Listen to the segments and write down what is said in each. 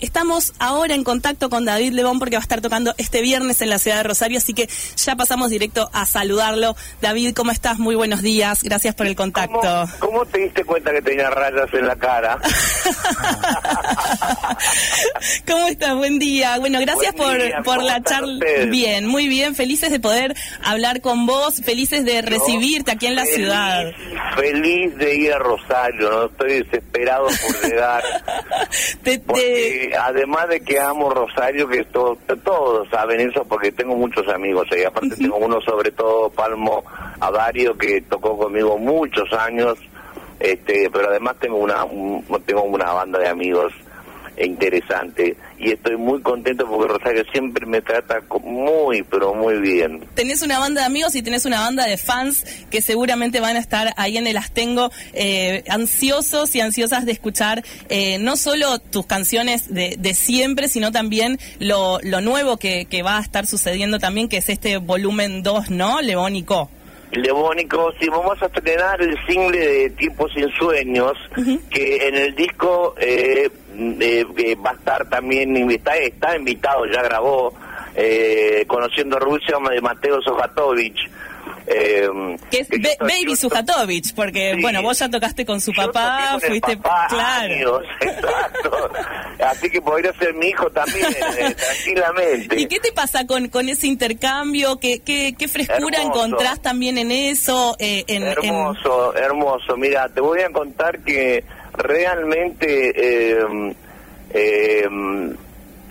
Estamos ahora en contacto con David Lebón porque va a estar tocando este viernes en la ciudad de Rosario, así que ya pasamos directo a saludarlo. David, ¿cómo estás? Muy buenos días, gracias por el contacto. ¿Cómo, te diste cuenta que tenía rayas en la cara? ¿Cómo estás? Buen día. Bueno, gracias por, por la charla. Bien, muy bien, felices de poder hablar con vos, felices de recibirte aquí en la ciudad. Feliz de ir a Rosario, no estoy desesperado por llegar. te, además de que amo Rosario, que todo, todos saben eso porque tengo muchos amigos ahí. Aparte tengo uno sobre todo, Palmo Avario, que tocó conmigo muchos años. Este, pero además tengo una tengo una banda de amigos interesante y estoy muy contento porque Rosario siempre me trata muy pero muy bien. Tenés una banda de amigos y tenés una banda de fans que seguramente van a estar ahí en el Astengo eh, ansiosos y ansiosas de escuchar eh, no solo tus canciones de, de siempre, sino también lo, lo nuevo que, que, va a estar sucediendo también, que es este volumen 2, ¿no? Leónico. Lebónico, si vamos a estrenar el single de Tiempos sin Sueños, que en el disco eh, eh, va a estar también, está, está invitado, ya grabó, eh, Conociendo Rusia de Mateo Sojatovich. Eh, que es Baby Sujatovich, porque bueno, vos ya tocaste con su papá, fuiste claro. exacto. Así que podría ser mi hijo también, eh, tranquilamente. ¿Y qué te pasa con, con ese intercambio? ¿Qué, qué, qué frescura encontrás también en eso? Eh, en, hermoso, hermoso. Mira, te voy a contar que realmente eh,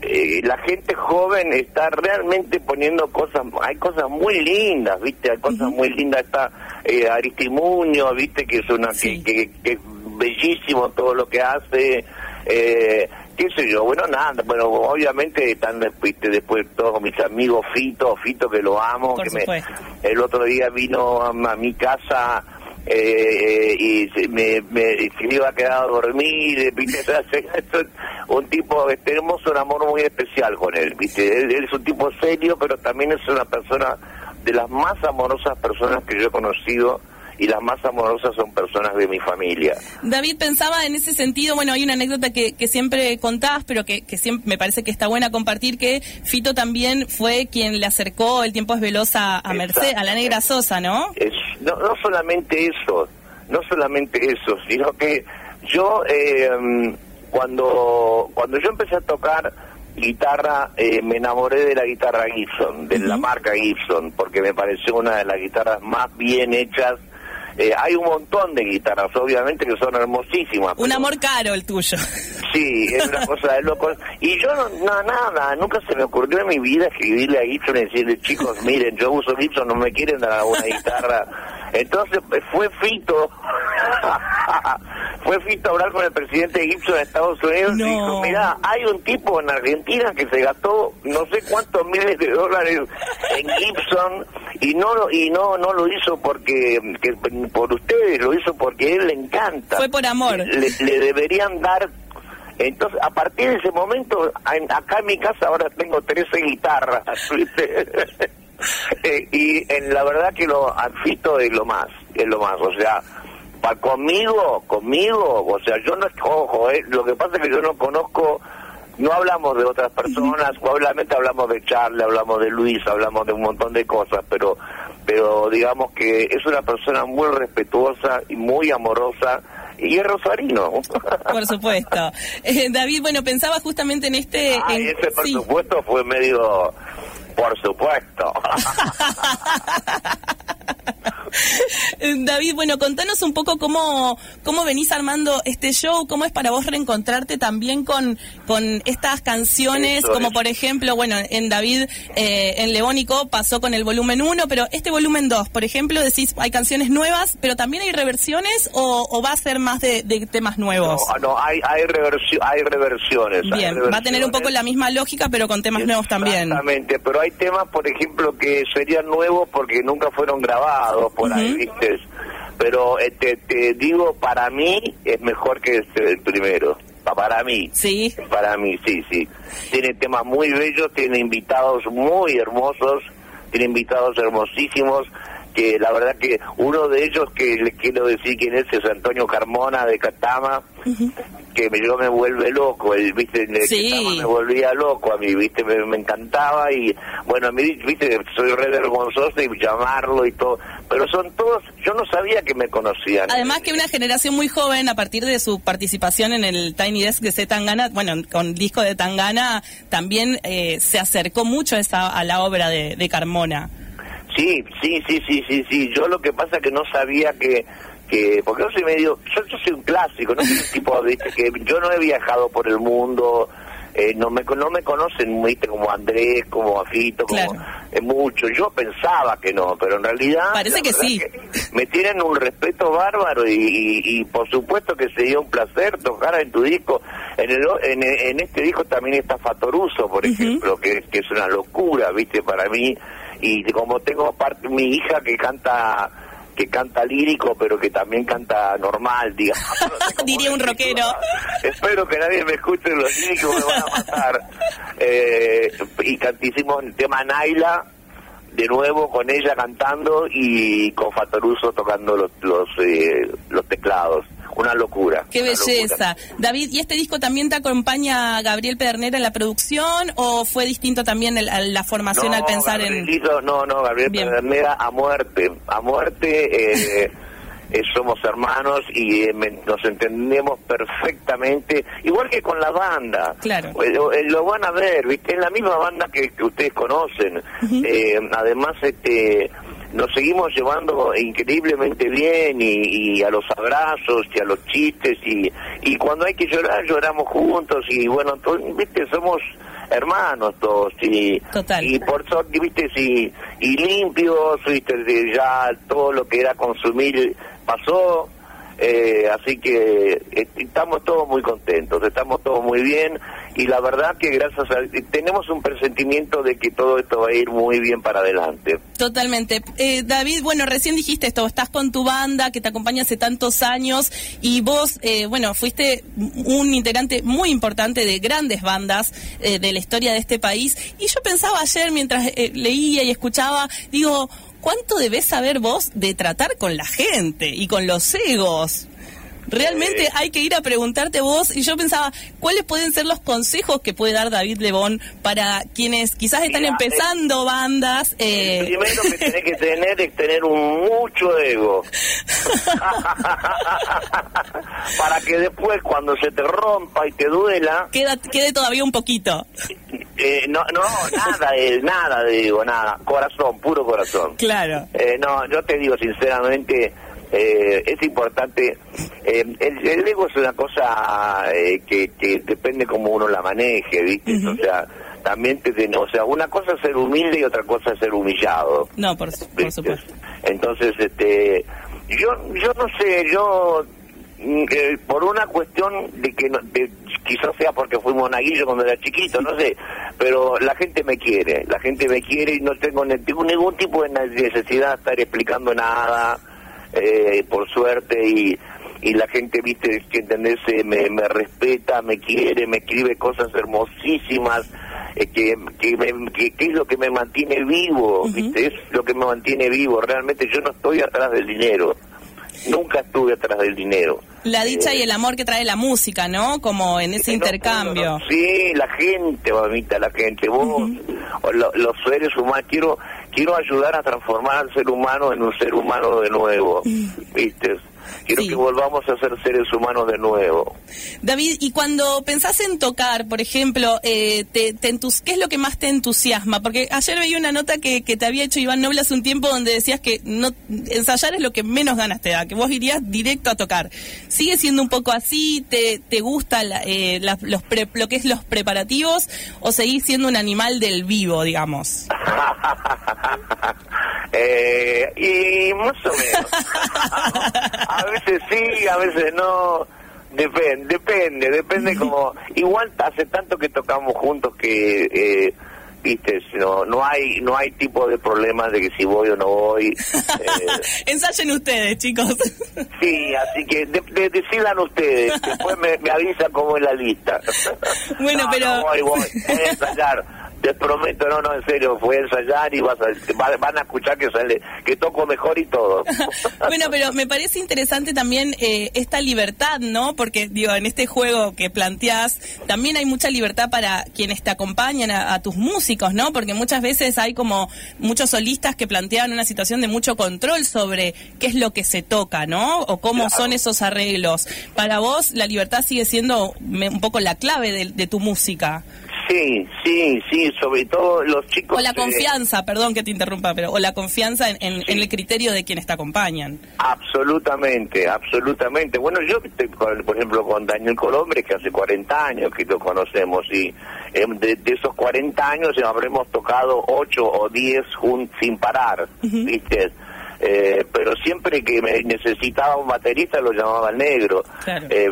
eh, la gente joven está realmente poniendo cosas, hay cosas muy lindas, ¿viste? Hay cosas muy lindas, está eh, Aristimuño, ¿viste? Que es una, que, que, es bellísimo todo lo que hace, eh, qué sé yo, bueno, nada, bueno, obviamente están ¿viste? después todos mis amigos, Fito, Fito que lo amo, que me, el otro día vino a mi casa eh, y me, me, se me iba a quedar a dormir, ¿viste? un tipo, tenemos un amor muy especial con él, ¿viste? Él, es un tipo serio, pero también es una persona de las más amorosas personas que yo he conocido y las más amorosas son personas de mi familia. David, pensaba en ese sentido, bueno, hay una anécdota que, que siempre contás, pero que, que, siempre me parece que está buena compartir, que Fito también fue quien le acercó El tiempo es veloz a, Mercedes, a la negra Sosa, ¿no? Es, no, no solamente eso, no solamente eso, sino que yo eh, cuando cuando yo empecé a tocar guitarra eh, me enamoré de la guitarra Gibson, de la marca Gibson, porque me pareció una de las guitarras más bien hechas eh, hay un montón de guitarras, obviamente, que son hermosísimas. Un amor caro el tuyo. Sí, es una cosa de loco. Y yo no, no, nada, nunca se me ocurrió en mi vida escribirle a Gibson y decirle, chicos, miren, yo uso Gibson, no me quieren dar una guitarra. Entonces eh, fue Fito fue Fito a hablar con el presidente de Gibson de Estados Unidos y dijo, mira, hay un tipo en Argentina que se gastó no sé cuántos miles de dólares en Gibson y no y no no lo hizo porque por ustedes, lo hizo porque a él le encanta. Fue por amor. Le, deberían dar entonces, a partir de ese momento, acá en mi casa ahora tengo 13 guitarras. Eh, y en la verdad que lo Fito es lo más, es lo más. O sea, para conmigo, conmigo, o sea, yo no ojo, eh, lo que pasa es que yo no conozco, no hablamos de otras personas, obviamente hablamos de Charlie, hablamos de Luis, hablamos de un montón de cosas, pero, pero digamos que es una persona muy respetuosa y muy amorosa y es rosarino. Por supuesto. Eh, David, bueno, pensaba justamente en este... Ah, ese por supuesto fue medio... Por supuesto. David, bueno, contanos un poco cómo, cómo venís armando este show, cómo es para vos reencontrarte también con, con estas canciones, como por ejemplo, bueno, en David, eh, en Leónico pasó con el volumen 1, pero este volumen 2, por ejemplo, decís, hay canciones nuevas, pero también hay reversiones o, va a ser más de, temas nuevos? No, no hay, hay, hay reversiones. Bien, va a tener un poco la misma lógica, pero con temas nuevos también. Exactamente, pero hay temas, por ejemplo, que serían nuevos porque nunca fueron grabados por ahí, ¿viste? Pero eh, te, digo, para mí es mejor que el primero. Para mí. Sí. Para mí, sí, sí. Tiene temas muy bellos, tiene invitados muy hermosos, tiene invitados hermosísimos que la verdad que uno de ellos que le quiero decir quién es es Antonio Carmona de Catama que me, yo me vuelve loco, el, viste, el Sí. me volvía loco a mí, viste, me, me encantaba y bueno, a mí, viste, soy re vergonzoso y llamarlo y todo, pero son todos, yo no sabía que me conocían. Además que una generación muy joven, a partir de su participación en el Tiny Desk de C. Tangana, bueno, con disco de Tangana, también eh, se acercó mucho a, esa, a la obra de, de Carmona. Sí, sí, sí, sí, sí, sí. Yo lo que pasa es que no sabía que, que porque yo soy medio, yo, yo soy un clásico, no soy un tipo, viste, que yo no he viajado por el mundo, eh, no me no me conocen, viste, como Andrés, como Afito, como Claro. eh, mucho. Yo pensaba que no, pero en realidad Parece que sí. es me tienen un respeto bárbaro y, y, y por supuesto que sería un placer tocar en tu disco. En, el, en, en este disco también está Fatoruso, por ejemplo, que, que es una locura, viste, para mí. Y como tengo parte mi hija que canta que canta lírico, pero que también canta normal, digamos. No Diría un rockero. Espero que nadie me escuche los líricos, me van a matar. Eh, y cant- hicimos el tema Naila, de nuevo con ella cantando y con Fatoruso tocando los los, eh, los teclados. Una locura. Qué una belleza. David, ¿y este disco también te acompaña Gabriel Pedernera en la producción o fue distinto también el- la formación No, al pensar en... No, no, Gabriel Bien. Pedernera a muerte. A muerte eh, eh, somos hermanos y eh, me- nos entendemos perfectamente, igual que con la banda. Claro. Eh, Lo, eh, lo van a ver, ¿viste? Es la misma banda que, que ustedes conocen. Eh, además, este nos seguimos llevando increíblemente bien y, y a los abrazos y a los chistes y, y cuando hay que llorar lloramos juntos y bueno to- viste somos hermanos todos y Total. y por suerte viste sí, y limpios viste de ya todo lo que era consumir pasó eh, así que eh, estamos todos muy contentos estamos todos muy bien y la verdad que gracias a tenemos un presentimiento de que todo esto va a ir muy bien para adelante Totalmente. Eh, David, bueno, recién dijiste esto, estás con tu banda que te acompaña hace tantos años y vos, eh, bueno, fuiste un integrante muy importante de grandes bandas eh, de la historia de este país. Y yo pensaba ayer mientras eh, leía y escuchaba, digo, ¿cuánto debes saber vos de tratar con la gente y con los egos? Realmente Eh. hay que ir a preguntarte vos y yo pensaba, ¿cuáles pueden ser los consejos que puede dar David Lebón para quienes quizás están Mira, empezando bandas? eh, primero que tenés que tener es tener un mucho ego. Para que después cuando se te rompa y te duela, queda, quede todavía un poquito. eh, no, no, nada, de, nada, digo, nada. Corazón, puro corazón. Claro. Eh, no, yo te digo sinceramente, eh, es importante. eh, el, el ego es una cosa eh, que, que depende cómo uno la maneje, ¿viste? O sea, también te, o sea, una cosa es ser humilde y otra cosa es ser humillado. No, por, por supuesto. Entonces, este, yo, yo no sé, yo mm, eh, por una cuestión de que no- de- quizás sea porque fui monaguillo cuando era chiquito, no sé, pero la gente me quiere, la gente me quiere y no tengo ningún tipo de necesidad de estar explicando nada, eh, por suerte y y la gente, viste, que entendés, Eh, me, me respeta, me quiere, me escribe cosas hermosísimas, eh, que, que, me- que- que es lo que me mantiene vivo, viste, es lo que me mantiene vivo, realmente yo no estoy atrás del dinero, nunca estuve atrás del dinero. La dicha Eh, y el amor que trae la música, ¿no? Como en ese no, intercambio. no. Sí, la gente, mamita, la gente. Vos, o lo- los seres humanos, quiero quiero ayudar a transformar al ser humano en un ser humano de nuevo, ¿viste? Quiero Sí. que volvamos a ser seres humanos de nuevo. David, y cuando pensás en tocar, por ejemplo, eh, te, te entus- ¿qué es lo que más te entusiasma? Porque ayer veía una nota que, que te había hecho Iván Noble hace un tiempo donde decías que no ensayar es lo que menos ganas te da, que vos irías directo a tocar. ¿Sigue siendo un poco así? ¿Te, te gusta la- eh, la- los pre- lo que es los preparativos? ¿O seguís siendo un animal del vivo, digamos? eh, y más o menos. a veces sí, a veces no. Depende, depende, depende como... Igual hace tanto que tocamos juntos que... Eh, viste no no hay no hay tipo de problemas de que si voy o no voy eh, Ensayen ustedes, chicos. sí así que de- de- decidan ustedes después me, me avisan cómo es la lista Bueno, No, pero- no, voy, voy, voy a ensayar te prometo, no, no, en serio, fue a ensayar y vas a, van a escuchar que sale, que toco mejor y todo. bueno, pero me parece interesante también eh, esta libertad, ¿no? Porque, digo, en este juego que planteás, también hay mucha libertad para quienes te acompañan, a, tus músicos, ¿no? Porque muchas veces hay como muchos solistas que plantean una situación de mucho control sobre qué es lo que se toca, ¿no? O cómo son esos arreglos. Para vos, la libertad sigue siendo un poco la clave de tu música. Sí, sí, sí, sobre todo los chicos... O la confianza, perdón que te interrumpa, pero o la confianza en, el criterio de quienes te acompañan. Absolutamente, absolutamente. Bueno, yo, por ejemplo, con Daniel Colombre, que hace 40 años que lo conocemos, y em, de, esos 40 años habremos tocado 8 o 10 sin parar, ¿viste? Eh, pero siempre que me necesitaba un baterista lo llamaba el negro. Claro. Eh,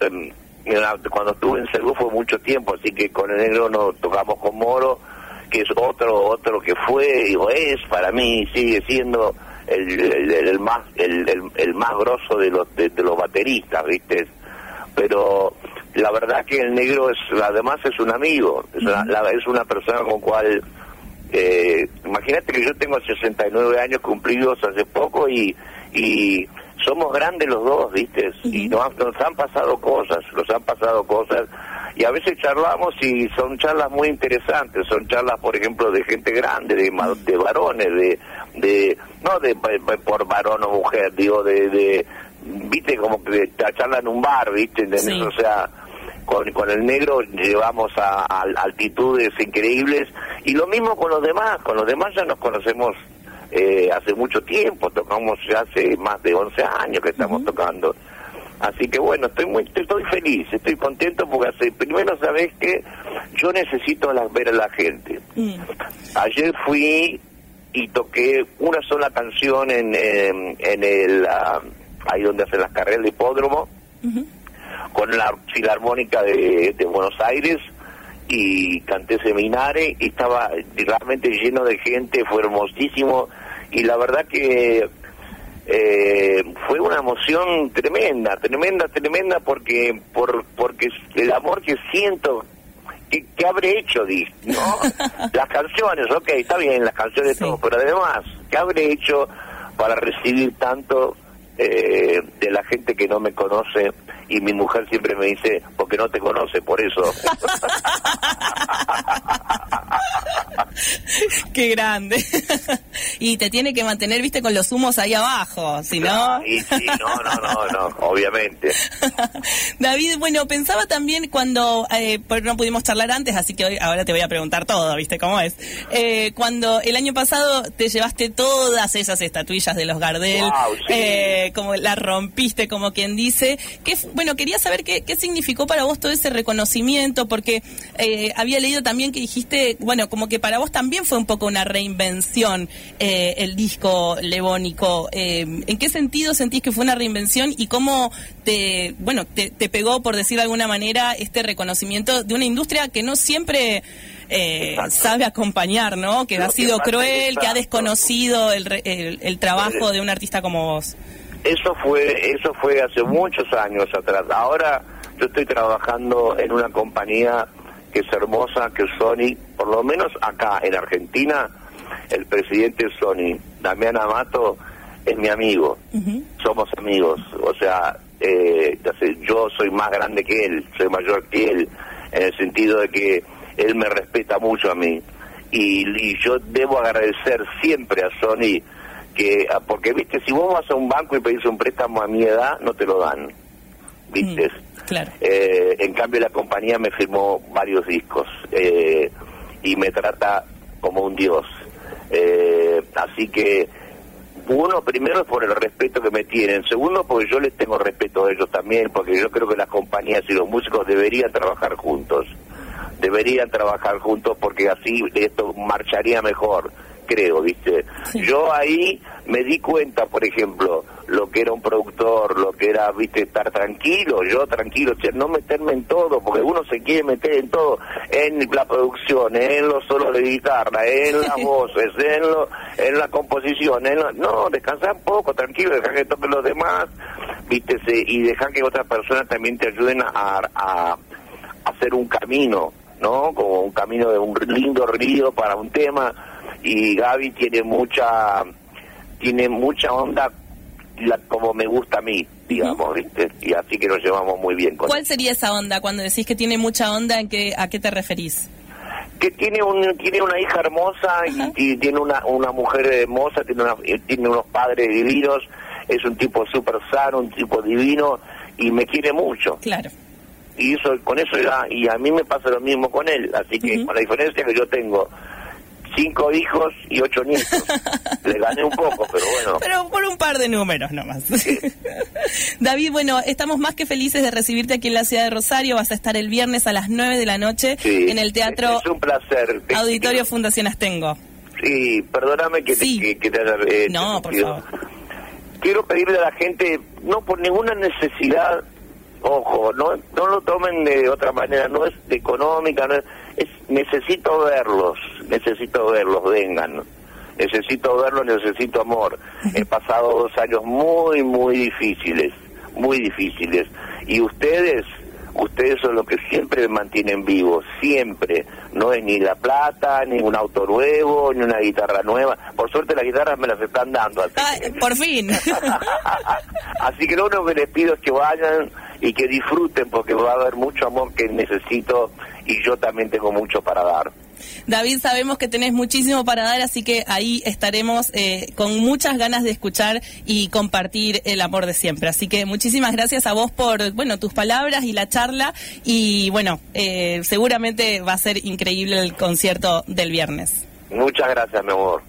em, cuando estuve en Cerú fue mucho tiempo, así que con el negro nos tocamos con Moro, que es otro otro que fue, digo, es para mí, sigue siendo el, el, más el, el, más grosso de los de, los bateristas, ¿viste? Pero la verdad que el negro es además es un amigo, es una, es una persona con cual eh, imagínate que yo tengo 69 años cumplidos hace poco y y somos grandes los dos, ¿viste? Y nos, han pasado cosas, nos han pasado cosas. Y a veces charlamos y son charlas muy interesantes, son charlas, por ejemplo, de gente grande, de, de varones, de, de no de, por varón o mujer, digo, de, de viste, como que charla en un bar, ¿viste? O sea, con, con el negro llevamos a, a altitudes increíbles y lo mismo con los demás, con los demás ya nos conocemos eh, hace mucho tiempo, tocamos ya hace más de 11 años que estamos tocando. Así que bueno, estoy muy estoy feliz, estoy contento porque hace, primero sabes que yo necesito ver a la gente. Mm. Ayer fui y toqué una sola canción en, en, el ah, ahí donde hacen las carreras de hipódromo con la filarmónica de, de Buenos Aires y canté seminares y estaba realmente lleno de gente, fue hermosísimo y la verdad que eh, fue una emoción tremenda, tremenda, tremenda porque por porque el amor que siento que, habré hecho, ¿no? las canciones, ok, está bien, las canciones todo, pero además, ¿qué habré hecho para recibir tanto eh, de la gente que no me conoce y mi mujer siempre me dice, porque no te conoce, por eso. Qué grande. y te tiene que mantener, viste, con los humos ahí abajo, si no... Sí, sí, no, no, no, no, obviamente. David, bueno, pensaba también cuando, eh, no pudimos charlar antes, así que hoy, ahora te voy a preguntar todo, viste cómo es. Eh, cuando el año pasado te llevaste todas esas estatuillas de los Gardel, eh, como la rompiste, como quien dice, que bueno, quería saber qué, qué significó para vos todo ese reconocimiento, porque eh, había leído también que dijiste, bueno, como que para vos también fue un poco una reinvención eh, el disco Levónico. Eh, ¿En qué sentido sentís que fue una reinvención y cómo te, bueno, te, pegó, por decir de alguna manera, este reconocimiento de una industria que no siempre... sabe acompañar, ¿no? Que ha sido cruel, que ha desconocido el, el, el trabajo de un artista como vos. Eso fue, eso fue hace muchos años atrás. Ahora yo estoy trabajando en una compañía que es hermosa, que es Sony, por lo menos acá en Argentina, el presidente Sony, Damián Amato, es mi amigo. Somos amigos. O sea, eh, yo soy más grande que él, soy mayor que él, en el sentido de que él me respeta mucho a mí. y yo debo agradecer siempre a Sony que ah, porque viste si vos vas a un banco y pedís un préstamo a mi edad no te lo dan viste mm, claro. Eh, en cambio la compañía me firmó varios discos eh, y me trata como un dios. Eh, así que uno primero es por el respeto que me tienen. Segundo porque yo les tengo respeto a ellos también porque yo creo que las compañías y los músicos deberían trabajar juntos. Deberían trabajar juntos porque así esto marcharía mejor creo, ¿viste? Yo ahí me di cuenta, por ejemplo, lo que era un productor, lo que era, ¿viste? Estar tranquilo, yo tranquilo, no meterme en todo, porque uno se quiere meter en todo, en la producción, en los solos de guitarra, en las voces, en, lo, en la composición, en no, descansar un poco, tranquilo, dejar que toquen los demás, ¿viste? y dejar que otras personas también te ayuden a, a hacer un camino ¿no? Como un camino de un lindo río para un tema y Gaby tiene mucha tiene mucha onda la, como me gusta a mí, digamos, ¿viste? Y así que nos llevamos muy bien con ¿Cuál sería esa onda cuando decís que tiene mucha onda? ¿en qué, ¿A qué te referís? que tiene un tiene una hija hermosa y, tiene una una mujer hermosa tiene una, tiene unos padres divinos es un tipo súper sano un tipo divino y me quiere mucho claro y eso con eso ya y a mí me pasa lo mismo con él así que con la diferencia que yo tengo cinco hijos y ocho nietos. Le gané un poco, pero bueno. Pero por un par de números nomás. David, bueno, estamos más que felices de recibirte aquí en la ciudad de Rosario. Vas a estar el viernes a las nueve de la noche en el teatro. Es un placer. Auditorio Fundación Astengo. Sí, perdóname que, te, que, te haya... Eh, no, por favor. Quiero pedirle a la gente, no por ninguna necesidad, ojo, no, no lo tomen de otra manera, no es económica, no es necesito verlos, necesito verlos, vengan. Necesito verlos, necesito amor. He pasado dos años muy, muy difíciles, muy difíciles. Y ustedes, ustedes son los que siempre me mantienen vivo, siempre. No es ni la plata, ni un auto nuevo, ni una guitarra nueva. Por suerte las guitarras me las están dando. Así Por fin. así que lo único que les pido es que vayan y que disfruten porque va a haber mucho amor que necesito y yo también tengo mucho para dar. David, sabemos que tenés muchísimo para dar, así que ahí estaremos eh, con muchas ganas de escuchar y compartir el amor de siempre. Así que muchísimas gracias a vos por, bueno, tus palabras y la charla y bueno, eh, seguramente va a ser increíble el concierto del viernes. Muchas gracias, mi amor.